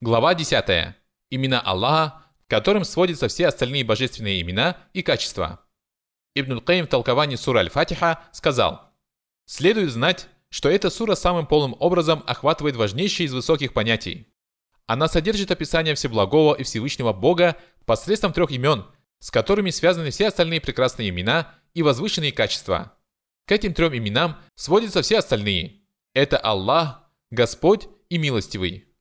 Глава 10. Имена Аллаха, к которым сводятся все остальные божественные имена и качества. Ибн Каим в толковании сура Аль-Фатиха сказал, «Следует знать, что эта сура самым полным образом охватывает важнейшие из высоких понятий. Она содержит описание Всеблагого и Всевышнего Бога посредством трех имен, с которыми связаны все остальные прекрасные имена и возвышенные качества. К этим трем именам сводятся все остальные. Это Аллах, Господь и Милостивый.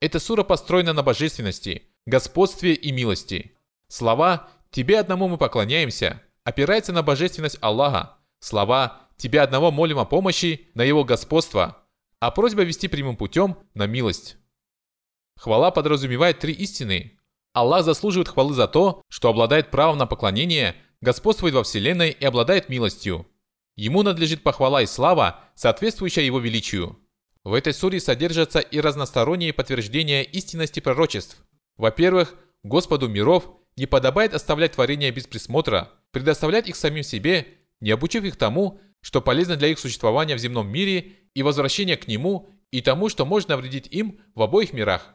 Эта сура построена на божественности, господстве и милости. Слова «Тебе одному мы поклоняемся» опирается на божественность Аллаха. Слова «Тебе одного молим о помощи» на Его господство, а просьба вести прямым путем на милость. Хвала подразумевает три истины. Аллах заслуживает хвалы за то, что обладает правом на поклонение, господствует во Вселенной и обладает милостью. Ему надлежит похвала и слава, соответствующая его величию. В этой суре содержатся и разносторонние подтверждения истинности пророчеств. Во-первых, Господу миров не подобает оставлять творения без присмотра, предоставлять их самим себе, не обучив их тому, что полезно для их существования в земном мире и возвращения к нему и тому, что может навредить им в обоих мирах.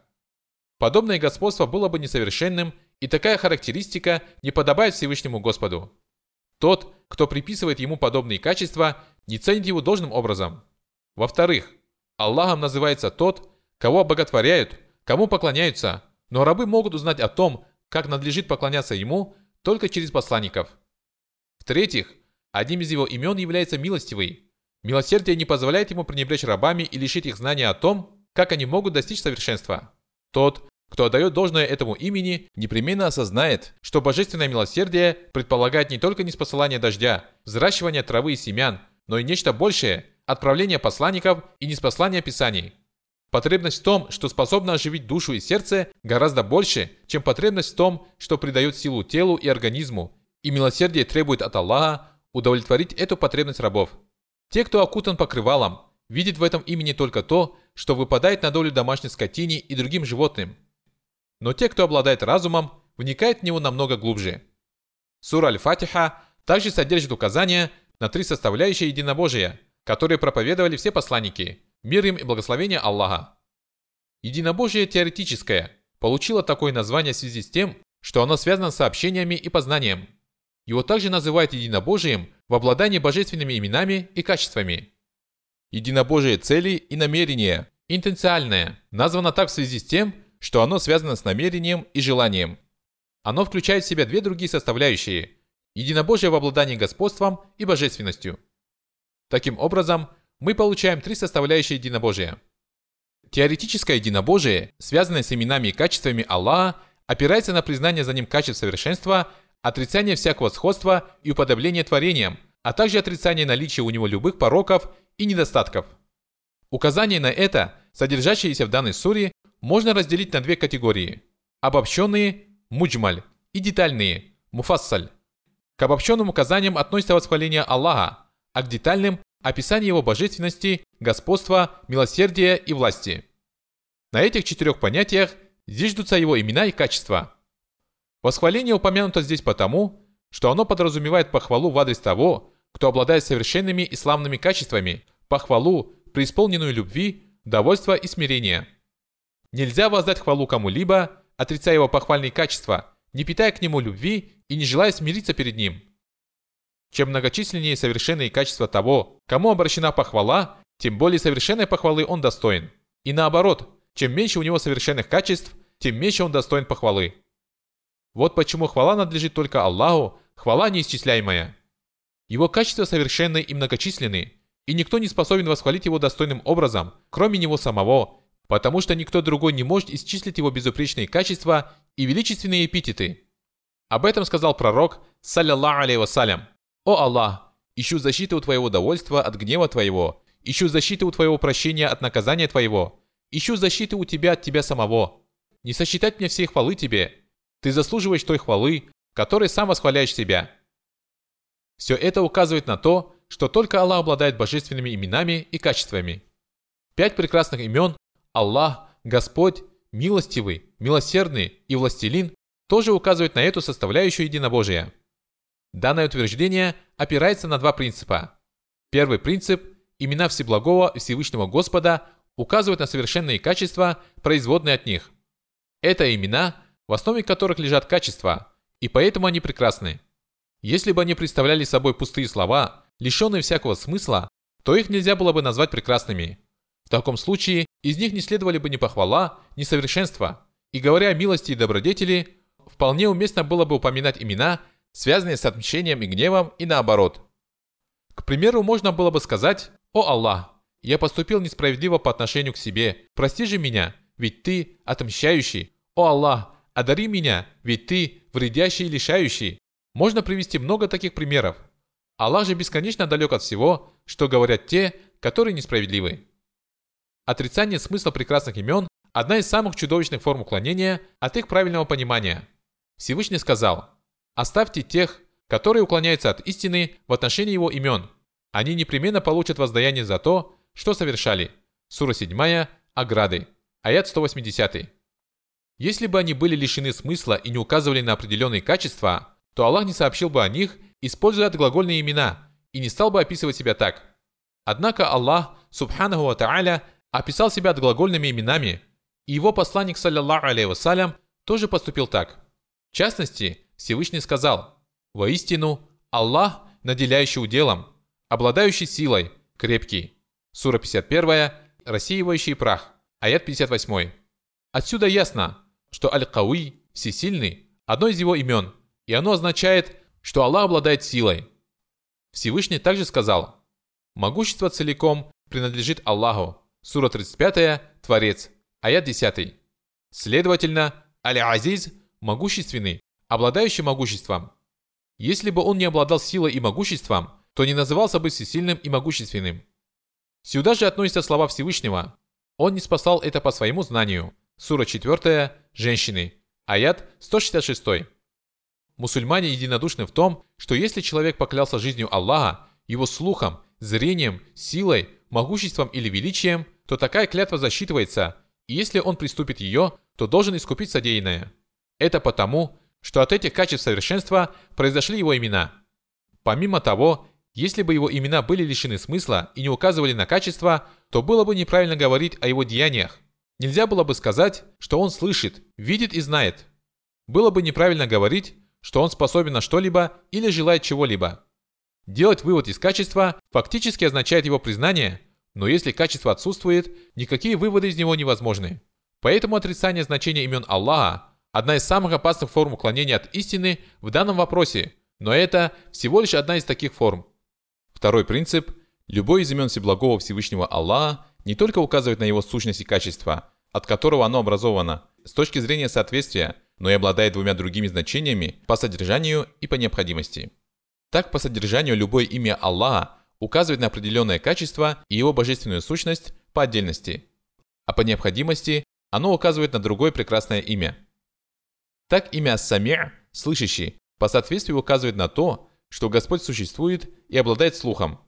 Подобное господство было бы несовершенным, и такая характеристика не подобает Всевышнему Господу. Тот, кто приписывает ему подобные качества, не ценит его должным образом. Во-вторых, Аллахом называется тот, кого обоготворяют, кому поклоняются, но рабы могут узнать о том, как надлежит поклоняться ему, только через посланников. В-третьих, одним из его имен является милостивый. Милосердие не позволяет ему пренебречь рабами и лишить их знания о том, как они могут достичь совершенства. Тот, кто отдает должное этому имени, непременно осознает, что божественное милосердие предполагает не только неспосылание дождя, взращивание травы и семян, но и нечто большее – отправления посланников и неспослания писаний. Потребность в том, что способна оживить душу и сердце, гораздо больше, чем потребность в том, что придает силу телу и организму, и милосердие требует от Аллаха удовлетворить эту потребность рабов. Те, кто окутан покрывалом, видят в этом имени только то, что выпадает на долю домашней скотине и другим животным. Но те, кто обладает разумом, вникают в него намного глубже. Сура Аль-Фатиха также содержит указания на три составляющие единобожия – которые проповедовали все посланники, мир им и благословение Аллаха. Единобожие теоретическое получило такое название в связи с тем, что оно связано с сообщениями и познанием. Его также называют единобожием в обладании божественными именами и качествами. Единобожие цели и намерения, интенциальное, названо так в связи с тем, что оно связано с намерением и желанием. Оно включает в себя две другие составляющие – единобожие в обладании господством и божественностью – Таким образом, мы получаем три составляющие единобожия. Теоретическое единобожие, связанное с именами и качествами Аллаха, опирается на признание за ним качеств совершенства, отрицание всякого сходства и уподобление творениям, а также отрицание наличия у него любых пороков и недостатков. Указания на это, содержащиеся в данной суре, можно разделить на две категории – обобщенные – муджмаль и детальные – муфассаль. К обобщенным указаниям относится восхваление Аллаха, а к детальным – описание его божественности, господства, милосердия и власти. На этих четырех понятиях зиждутся его имена и качества. Восхваление упомянуто здесь потому, что оно подразумевает похвалу в адрес того, кто обладает совершенными и славными качествами, похвалу, преисполненную любви, довольства и смирения. Нельзя воздать хвалу кому-либо, отрицая его похвальные качества, не питая к нему любви и не желая смириться перед ним – чем многочисленнее совершенные качества того, кому обращена похвала, тем более совершенной похвалы он достоин. И наоборот, чем меньше у него совершенных качеств, тем меньше он достоин похвалы. Вот почему хвала надлежит только Аллаху, хвала неисчисляемая. Его качества совершенны и многочисленны, и никто не способен восхвалить его достойным образом, кроме него самого, потому что никто другой не может исчислить его безупречные качества и величественные эпитеты. Об этом сказал пророк, саллиллаху алейhi вассалям. «О Аллах, ищу защиты у Твоего довольства от гнева Твоего, ищу защиты у Твоего прощения от наказания Твоего, ищу защиты у Тебя от Тебя самого. Не сосчитать мне всей хвалы Тебе. Ты заслуживаешь той хвалы, которой сам восхваляешь себя». Все это указывает на то, что только Аллах обладает божественными именами и качествами. Пять прекрасных имен – Аллах, Господь, Милостивый, Милосердный и Властелин – тоже указывают на эту составляющую единобожия. Данное утверждение опирается на два принципа. Первый принцип – имена Всеблагого и Всевышнего Господа указывают на совершенные качества, производные от них. Это имена, в основе которых лежат качества, и поэтому они прекрасны. Если бы они представляли собой пустые слова, лишенные всякого смысла, то их нельзя было бы назвать прекрасными. В таком случае из них не следовали бы ни похвала, ни совершенство. И говоря о милости и добродетели, вполне уместно было бы упоминать имена, связанные с отмщением и гневом, и наоборот. К примеру, можно было бы сказать «О Аллах, я поступил несправедливо по отношению к себе, прости же меня, ведь ты отмщающий. О Аллах, одари меня, ведь ты вредящий и лишающий». Можно привести много таких примеров. Аллах же бесконечно далек от всего, что говорят те, которые несправедливы. Отрицание смысла прекрасных имен – одна из самых чудовищных форм уклонения от их правильного понимания. Всевышний сказал, «Оставьте тех, которые уклоняются от истины в отношении его имен. Они непременно получат воздаяние за то, что совершали». Сура 7, Ограды, аят 180. Если бы они были лишены смысла и не указывали на определенные качества, то Аллах не сообщил бы о них, используя отглагольные имена, и не стал бы описывать себя так. Однако Аллах, субханаху ва та'аля, описал себя глагольными именами, и его посланник, саллиллаху алейhi вассалям, тоже поступил так. В частности, Всевышний сказал, «Воистину, Аллах, наделяющий уделом, обладающий силой, крепкий». Сура 51, рассеивающий прах, аят 58. Отсюда ясно, что Аль-Кауи, всесильный, одно из его имен, и оно означает, что Аллах обладает силой. Всевышний также сказал, «Могущество целиком принадлежит Аллаху, Сура 35, Творец, аят 10. Следовательно, Аль-Азиз – могущественный, обладающий могуществом. Если бы он не обладал силой и могуществом, то не назывался бы всесильным и могущественным. Сюда же относятся слова Всевышнего. Он не спасал это по своему знанию. Сура 4, Женщины, аят 166. Мусульмане единодушны в том, что если человек поклялся жизнью Аллаха, его слухом, зрением, силой, могуществом или величием, то такая клятва засчитывается, и если он приступит ее, то должен искупить содеянное. Это потому, что от этих качеств совершенства произошли его имена. Помимо того, если бы его имена были лишены смысла и не указывали на качество, то было бы неправильно говорить о его деяниях. Нельзя было бы сказать, что он слышит, видит и знает. Было бы неправильно говорить, что он способен на что-либо или желает чего-либо. Делать вывод из качества фактически означает его признание, но если качество отсутствует, никакие выводы из него невозможны. Поэтому отрицание значения имен Аллаха – одна из самых опасных форм уклонения от истины в данном вопросе, но это всего лишь одна из таких форм. Второй принцип – любой из имен Всеблагого Всевышнего Аллаха не только указывает на его сущность и качество, от которого оно образовано, с точки зрения соответствия, но и обладает двумя другими значениями по содержанию и по необходимости. Так, по содержанию любое имя Аллаха указывает на определенное качество и его божественную сущность по отдельности, а по необходимости оно указывает на другое прекрасное имя. Так имя Самир, слышащий, по соответствию указывает на то, что Господь существует и обладает слухом.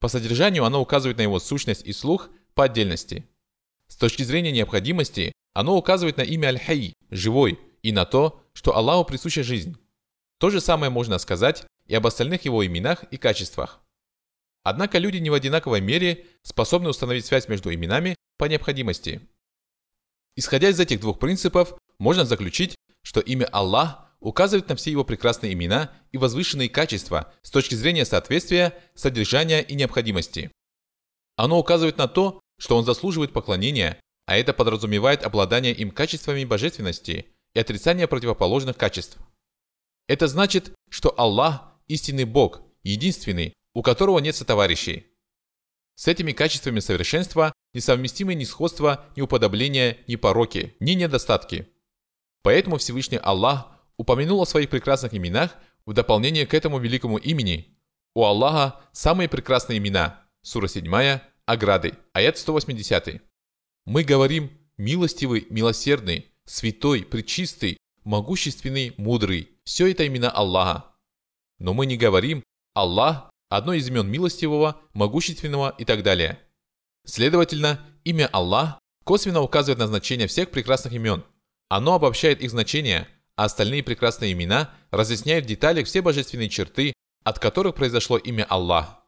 По содержанию оно указывает на его сущность и слух по отдельности. С точки зрения необходимости, оно указывает на имя Аль-Хай, живой, и на то, что Аллаху присуща жизнь. То же самое можно сказать и об остальных его именах и качествах. Однако люди не в одинаковой мере способны установить связь между именами по необходимости. Исходя из этих двух принципов, можно заключить, что имя Аллах указывает на все его прекрасные имена и возвышенные качества с точки зрения соответствия, содержания и необходимости. Оно указывает на то, что он заслуживает поклонения, а это подразумевает обладание им качествами божественности и отрицание противоположных качеств. Это значит, что Аллах – истинный Бог, единственный, у которого нет сотоварищей. С этими качествами совершенства несовместимы ни сходство, ни уподобление, ни пороки, ни недостатки. Поэтому Всевышний Аллах упомянул о своих прекрасных именах в дополнение к этому великому имени. У Аллаха самые прекрасные имена. Сура 7, Ограды, аят 180. Мы говорим «милостивый, милосердный, святой, пречистый, могущественный, мудрый». Все это имена Аллаха. Но мы не говорим «Аллах одно из имен милостивого, могущественного и так далее. Следовательно, имя Аллах косвенно указывает на значение всех прекрасных имен. Оно обобщает их значение, а остальные прекрасные имена разъясняют в деталях все божественные черты, от которых произошло имя Аллах.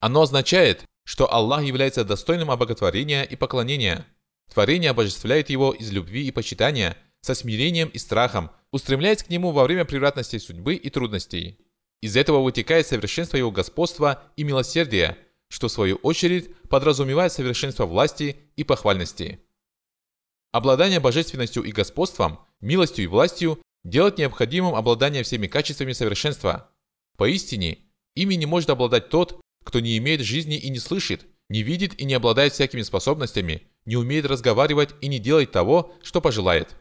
Оно означает, что Аллах является достойным обоготворения и поклонения. Творение обожествляет его из любви и почитания, со смирением и страхом, устремляясь к нему во время превратностей судьбы и трудностей. Из этого вытекает совершенство его господства и милосердия, что в свою очередь подразумевает совершенство власти и похвальности. Обладание божественностью и господством, милостью и властью делает необходимым обладание всеми качествами совершенства. Поистине, ими не может обладать тот, кто не имеет жизни и не слышит, не видит и не обладает всякими способностями, не умеет разговаривать и не делает того, что пожелает.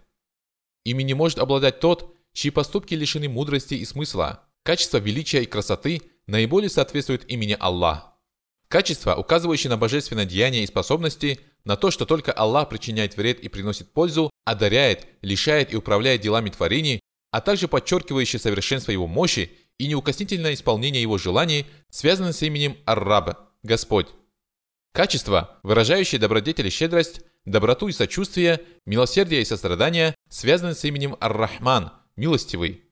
Ими не может обладать тот, чьи поступки лишены мудрости и смысла. Качество величия и красоты наиболее соответствует имени Аллах. Качества, указывающие на божественное деяние и способности, на то, что только Аллах причиняет вред и приносит пользу, одаряет, лишает и управляет делами творений, а также подчеркивающие совершенство его мощи и неукоснительное исполнение его желаний, связаны с именем Ар-Раб, Господь. Качества, выражающие добродетель и щедрость, доброту и сочувствие, милосердие и сострадание, связаны с именем Ар-Рахман, Милостивый.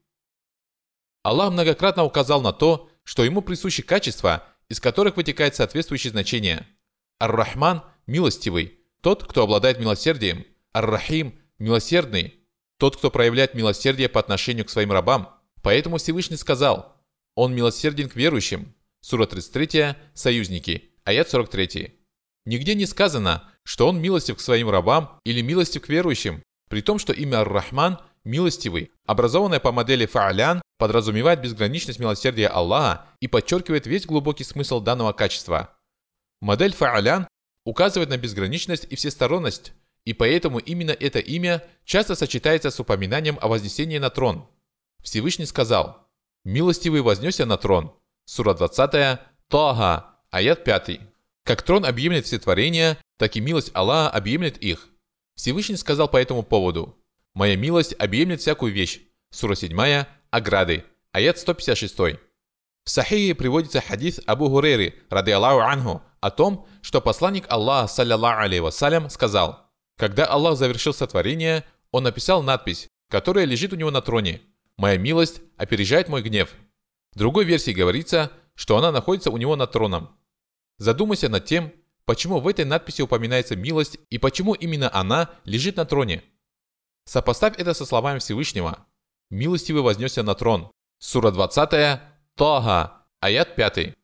Аллах многократно указал на то, что ему присущи качества, из которых вытекает соответствующее значение. Ар-Рахман – милостивый, тот, кто обладает милосердием. Ар-Рахим – милосердный, тот, кто проявляет милосердие по отношению к своим рабам. Поэтому Всевышний сказал, «Он милосерден к верующим». Сура 33, Союзники, аят 43. Нигде не сказано, что он милостив к своим рабам или милостив к верующим, при том, что имя Ар-Рахман – милостивый, образованное по модели Фаалян, подразумевает безграничность милосердия Аллаха и подчеркивает весь глубокий смысл данного качества. Модель Фаалян указывает на безграничность и всесторонность, и поэтому именно это имя часто сочетается с упоминанием о вознесении на трон. Всевышний сказал «Милостивый вознесся на трон» Сура 20, Тага, аят 5. Как трон объемлет все творения, так и милость Аллаха объемлет их. Всевышний сказал по этому поводу «Моя милость объемлет всякую вещь» Сура 7, Ограды, аят 156. В Сахихе приводится хадис Абу Хурейры, рады Аллаху анху, о том, что посланник Аллаха, саллиллаху алейhi вассалям, сказал, когда Аллах завершил сотворение, он написал надпись, которая лежит у него на троне «Моя милость опережает мой гнев». В другой версии говорится, что она находится у него над троном. Задумайся над тем, почему в этой надписи упоминается милость и почему именно она лежит на троне. Сопоставь это со словами Всевышнего. «Милостивый вознесся на трон». Сура 20, Тага, аят 5.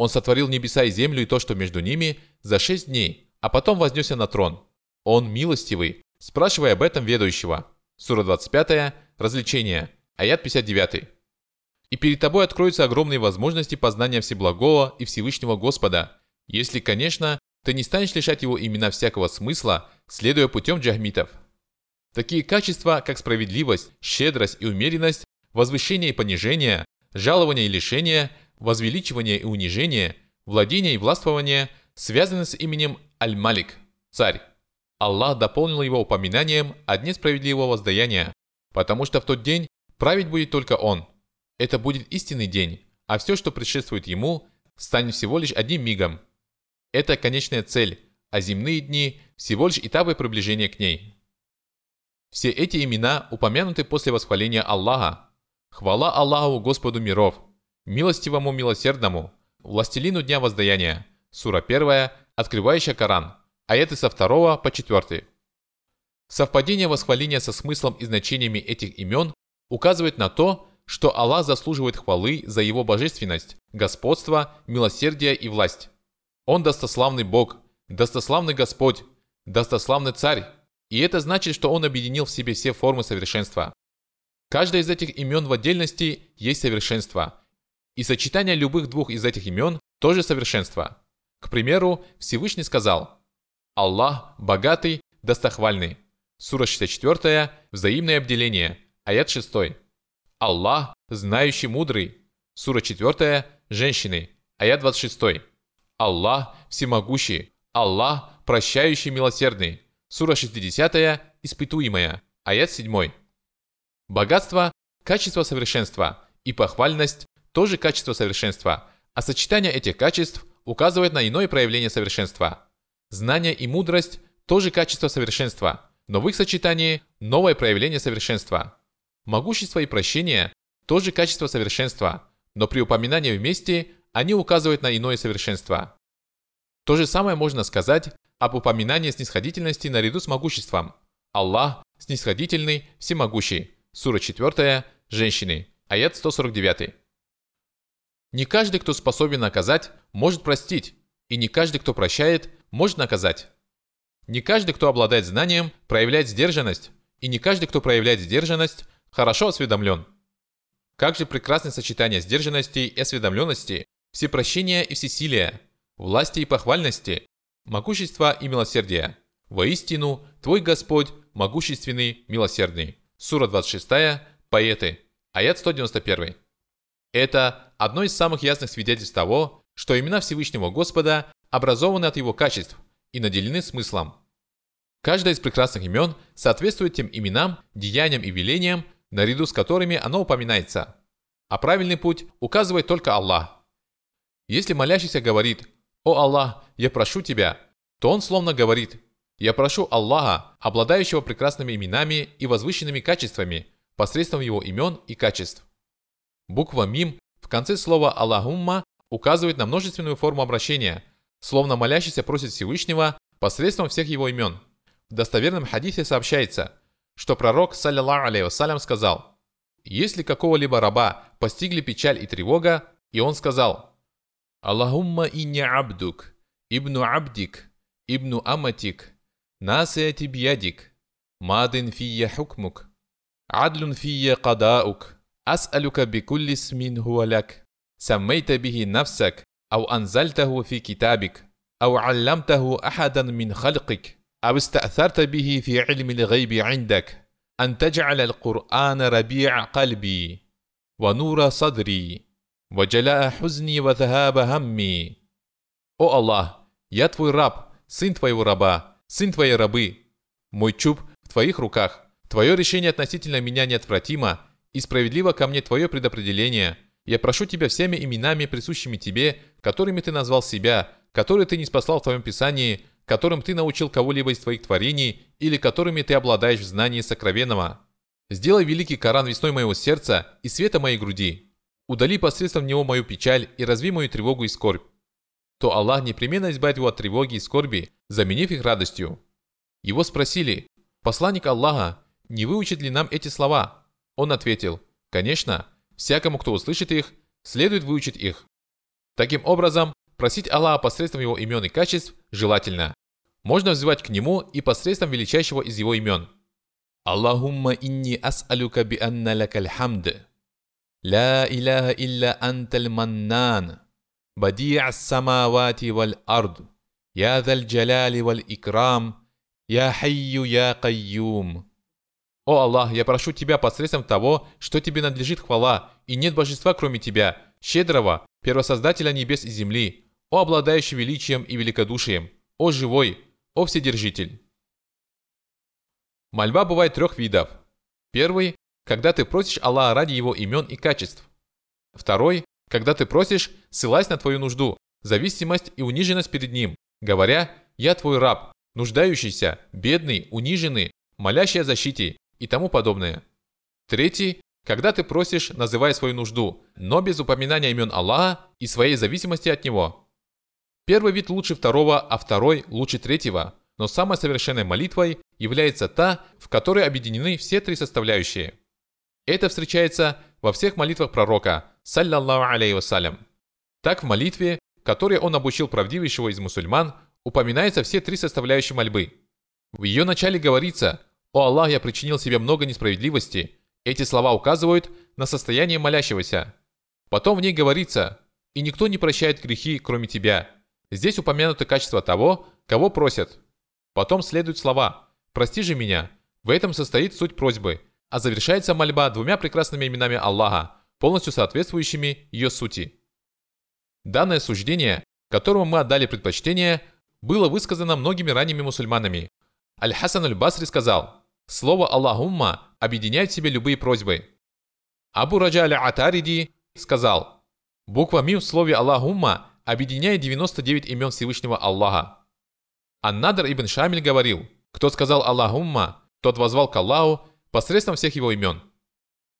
Он сотворил небеса и землю и то, что между ними, за шесть дней, а потом вознесся на трон. Он милостивый, спрашивая об этом ведущего. Сура 25, развлечение, аят 59. И перед тобой откроются огромные возможности познания Всеблагого и Всевышнего Господа, если, конечно, ты не станешь лишать его имена всякого смысла, следуя путем джахмитов. Такие качества, как справедливость, щедрость и умеренность, возвышение и понижение, жалование и лишение, возвеличивание и унижение, владение и властвование, связаны с именем Аль-Малик, царь. Аллах дополнил его упоминанием о дне справедливого воздаяния, потому что в тот день править будет только он. Это будет истинный день, а все, что предшествует ему, станет всего лишь одним мигом. Это конечная цель, а земные дни – всего лишь этапы приближения к ней. Все эти имена упомянуты после восхваления Аллаха. Хвала Аллаху Господу миров, милостивому милосердному, властелину дня воздаяния. Сура 1, открывающая Коран – аяты со 2 по 4. Совпадение восхваления со смыслом и значениями этих имен указывает на то, что Аллах заслуживает хвалы за его божественность, господство, милосердие и власть. Он достославный Бог, достославный Господь, достославный Царь, и это значит, что Он объединил в себе все формы совершенства. Каждое из этих имен в отдельности есть совершенство, и сочетание любых двух из этих имен тоже совершенство. К примеру, Всевышний сказал – Аллах богатый, достохвальный. Сура 64, взаимное обделение, аят 6. Аллах знающий, мудрый. Сура 4, женщины, аят 26. Аллах всемогущий. Аллах прощающий, милосердный. Сура 60, испытуемая, аят 7. Богатство – качество совершенства, и похвальность – тоже качество совершенства, а сочетание этих качеств указывает на иное проявление совершенства – Знание и мудрость – тоже качество совершенства, но в их сочетании – новое проявление совершенства. Могущество и прощение – тоже качество совершенства, но при упоминании вместе они указывают на иное совершенство. То же самое можно сказать об упоминании снисходительности наряду с могуществом. Аллах снисходительный, всемогущий. Сура 4, женщины, аят 149. Не каждый, кто способен наказать, может простить, и не каждый, кто прощает, может наказать. Не каждый, кто обладает знанием, проявляет сдержанность, и не каждый, кто проявляет сдержанность, хорошо осведомлен. Как же прекрасное сочетание сдержанности и осведомленности, всепрощения и всесилия, власти и похвальности, могущества и милосердия. Воистину, Твой Господь могущественный, милосердный. Сура 26, поэты, аят 191. Это одно из самых ясных свидетельств того, что имена Всевышнего Господа образованы от его качеств и наделены смыслом. Каждое из прекрасных имен соответствует тем именам, деяниям и велениям, наряду с которыми оно упоминается. А правильный путь указывает только Аллах. Если молящийся говорит «О Аллах, я прошу Тебя», то он словно говорит «Я прошу Аллаха, обладающего прекрасными именами и возвышенными качествами, посредством его имен и качеств». Буква «Мим» конце слова «Аллахумма» указывает на множественную форму обращения, словно молящийся просит Всевышнего посредством всех его имен. В достоверном хадисе сообщается, что пророк, саллиллаху алейhi вассалям, сказал, «Если какого-либо раба постигли печаль и тревога, и он сказал, «Аллахумма инни абдук, ибну абдик, ибну аматик, насияти бьядик, мадин фия хукмук, адлун фия кадаук, أسألك بكل اسم هو لك سميت به نفسك أو أنزلته في كتابك أو علمته أحدا من خلقك أو استأثرت به في علم الغيب عندك أن تجعل القرآن ربيع قلبي ونور صدري وجلاء حزني وذهاب همي О Аллах, я твой раб, сын твоего раба, сын твоей рабы. Мой чуб в твоих руках. Твое решение относительно меня неотвратимо, и справедливо ко мне твое предопределение. Я прошу тебя всеми именами, присущими тебе, которыми ты назвал себя, которые ты не спаслал в твоем писании, которым ты научил кого-либо из твоих творений или которыми ты обладаешь в знании сокровенного. Сделай великий Коран весной моего сердца и света моей груди. Удали посредством него мою печаль и разви мою тревогу и скорбь. То Аллах непременно избавит его от тревоги и скорби, заменив их радостью. Его спросили, «Посланник Аллаха, не выучит ли нам эти слова?» Он ответил, конечно, всякому, кто услышит их, следует выучить их. Таким образом, просить Аллаха посредством его имен и качеств желательно. Можно взывать к нему и посредством величайшего из его имен. Аллахумма инни ас'алюка би анна лакаль хамд. Ла иляха илля анталь маннан. Бади'а самавати валь ард. Я заль джаляли валь икрам. Я хайю я кайюм. «О Аллах, я прошу Тебя посредством того, что Тебе надлежит хвала, и нет божества кроме Тебя, щедрого, первосоздателя небес и земли, о обладающий величием и великодушием, о живой, о вседержитель». Мольба бывает трех видов. Первый – когда ты просишь Аллаха ради Его имен и качеств. Второй – когда ты просишь, ссылаясь на твою нужду, зависимость и униженность перед Ним, говоря «Я твой раб, нуждающийся, бедный, униженный, молящий о защите, и тому подобное. Третий – когда ты просишь, называя свою нужду, но без упоминания имен Аллаха и своей зависимости от Него. Первый вид лучше второго, а второй лучше третьего, но самой совершенной молитвой является та, в которой объединены все три составляющие. Это встречается во всех молитвах пророка, саллаллаху алейhi вассалям. Так в молитве, которой он обучил правдивейшего из мусульман, упоминаются все три составляющие мольбы. В ее начале говорится – «О Аллах, я причинил себе много несправедливости». Эти слова указывают на состояние молящегося. Потом в ней говорится «И никто не прощает грехи, кроме тебя». Здесь упомянуты качества того, кого просят. Потом следуют слова «Прости же меня». В этом состоит суть просьбы, а завершается мольба двумя прекрасными именами Аллаха, полностью соответствующими ее сути. Данное суждение, которому мы отдали предпочтение, было высказано многими ранними мусульманами. Аль-Хасан аль-Басри сказал – Слово «Аллахумма» объединяет в себе любые просьбы. Абу Раджа аль-Атариди сказал, буква «Мим» в слове «Аллахумма» объединяет 99 имен Всевышнего Аллаха. Аннадр ибн Шамиль говорил, кто сказал «Аллахумма», тот возвал к Аллаху посредством всех его имен.